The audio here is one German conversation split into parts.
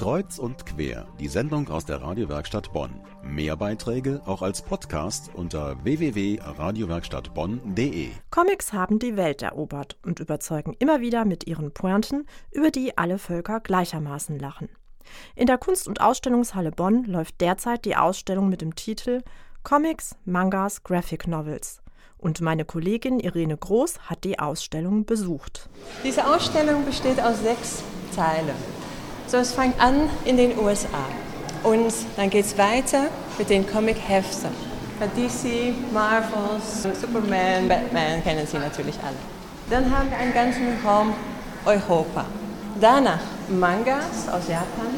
Kreuz und quer, die Sendung aus der Radiowerkstatt Bonn. Mehr Beiträge auch als Podcast unter www.radiowerkstattbonn.de. Comics haben die Welt erobert und überzeugen immer wieder mit ihren Pointen, über die alle Völker gleichermaßen lachen. In der Kunst- und Ausstellungshalle Bonn läuft derzeit die Ausstellung mit dem Titel Comics, Mangas, Graphic Novels. Und meine Kollegin Irene Groß hat die Ausstellung besucht. Diese Ausstellung besteht aus sechs Teilen. So, es fängt an in den USA und dann geht es weiter mit den Comic-Heften. DC, Marvel, Superman, Batman kennen Sie natürlich alle. Dann haben wir einen ganzen Raum Europa. Danach Mangas aus Japan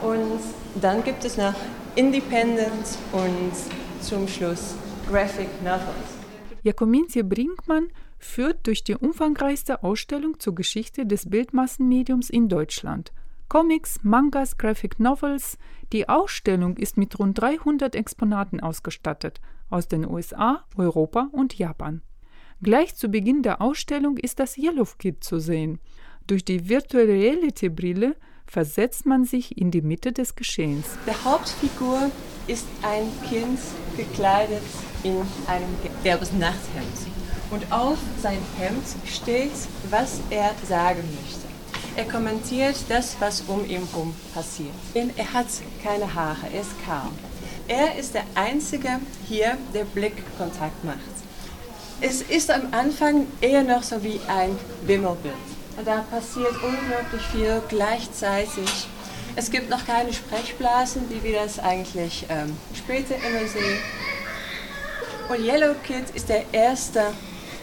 und dann gibt es noch Independent und zum Schluss Graphic Novels. Jakomintie Brinkmann führt durch die umfangreichste Ausstellung zur Geschichte des Bildmassenmediums in Deutschland. Comics, Mangas, Graphic Novels. Die Ausstellung ist mit rund 300 Exponaten ausgestattet aus den USA, Europa und Japan. Gleich zu Beginn der Ausstellung ist das Yellow Kid zu sehen. Durch die Virtual Reality Brille versetzt man sich in die Mitte des Geschehens. Der Hauptfigur ist ein Kind gekleidet in einem gelbes Nachthemd. Und auf sein Hemd steht, was er sagen möchte. Er kommentiert das, was um ihn herum passiert. Er hat keine Haare, er ist kaum. Er ist der Einzige hier, der Blickkontakt macht. Es ist am Anfang eher noch so wie ein Wimmelbild. Da passiert unglaublich viel gleichzeitig. Es gibt noch keine Sprechblasen, wie wir das eigentlich ähm, später immer sehen. Und Yellow Kid ist der erste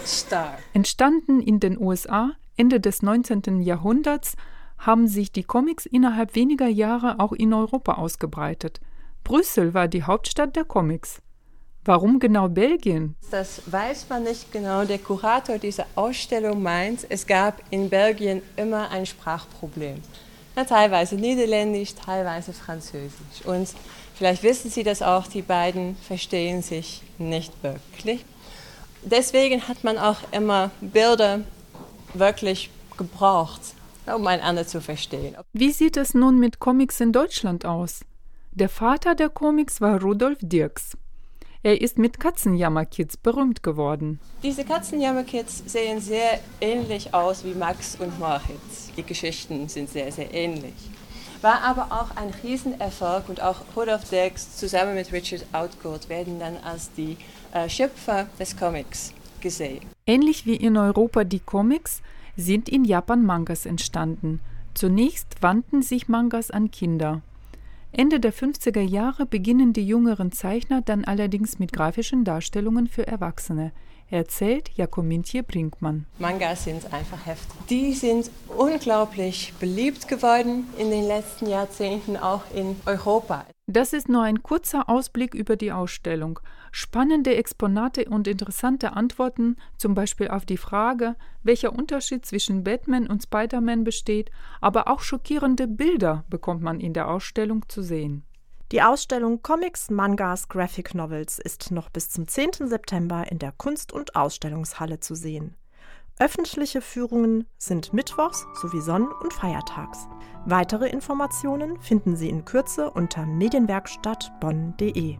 Star. Entstanden in den USA Ende des 19. Jahrhunderts haben sich die Comics innerhalb weniger Jahre auch in Europa ausgebreitet. Brüssel war die Hauptstadt der Comics. Warum genau Belgien? Das weiß man nicht genau. Der Kurator dieser Ausstellung meint, es gab in Belgien immer ein Sprachproblem. Ja, teilweise Niederländisch, teilweise Französisch. Und vielleicht wissen Sie das auch, die beiden verstehen sich nicht wirklich. Deswegen hat man auch immer Bilder wirklich gebraucht, um einander zu verstehen. Wie sieht es nun mit Comics in Deutschland aus? Der Vater der Comics war Rudolf Dirks. Er ist mit Katzenjammerkids berühmt geworden. Diese Katzenjammerkids sehen sehr ähnlich aus wie Max und Moritz. Die Geschichten sind sehr, sehr ähnlich. War aber auch ein Riesenerfolg und auch Rudolf Dirks zusammen mit Richard Outcourt werden dann als die äh, Schöpfer des Comics. Ähnlich wie in Europa die Comics sind in Japan Mangas entstanden. Zunächst wandten sich Mangas an Kinder. Ende der 50er Jahre beginnen die jüngeren Zeichner dann allerdings mit grafischen Darstellungen für Erwachsene, erzählt Jakomintje Brinkmann. Mangas sind einfach Hefte. Die sind unglaublich beliebt geworden in den letzten Jahrzehnten, auch in Europa. Das ist nur ein kurzer Ausblick über die Ausstellung. Spannende Exponate und interessante Antworten, zum Beispiel auf die Frage, welcher Unterschied zwischen Batman und Spider-Man besteht, aber auch schockierende Bilder bekommt man in der Ausstellung zu sehen. Die Ausstellung Comics, Mangas, Graphic Novels ist noch bis zum 10. September in der Kunst- und Ausstellungshalle zu sehen. Öffentliche Führungen sind mittwochs sowie sonn- und feiertags. Weitere Informationen finden Sie in Kürze unter medienwerkstattbonn.de.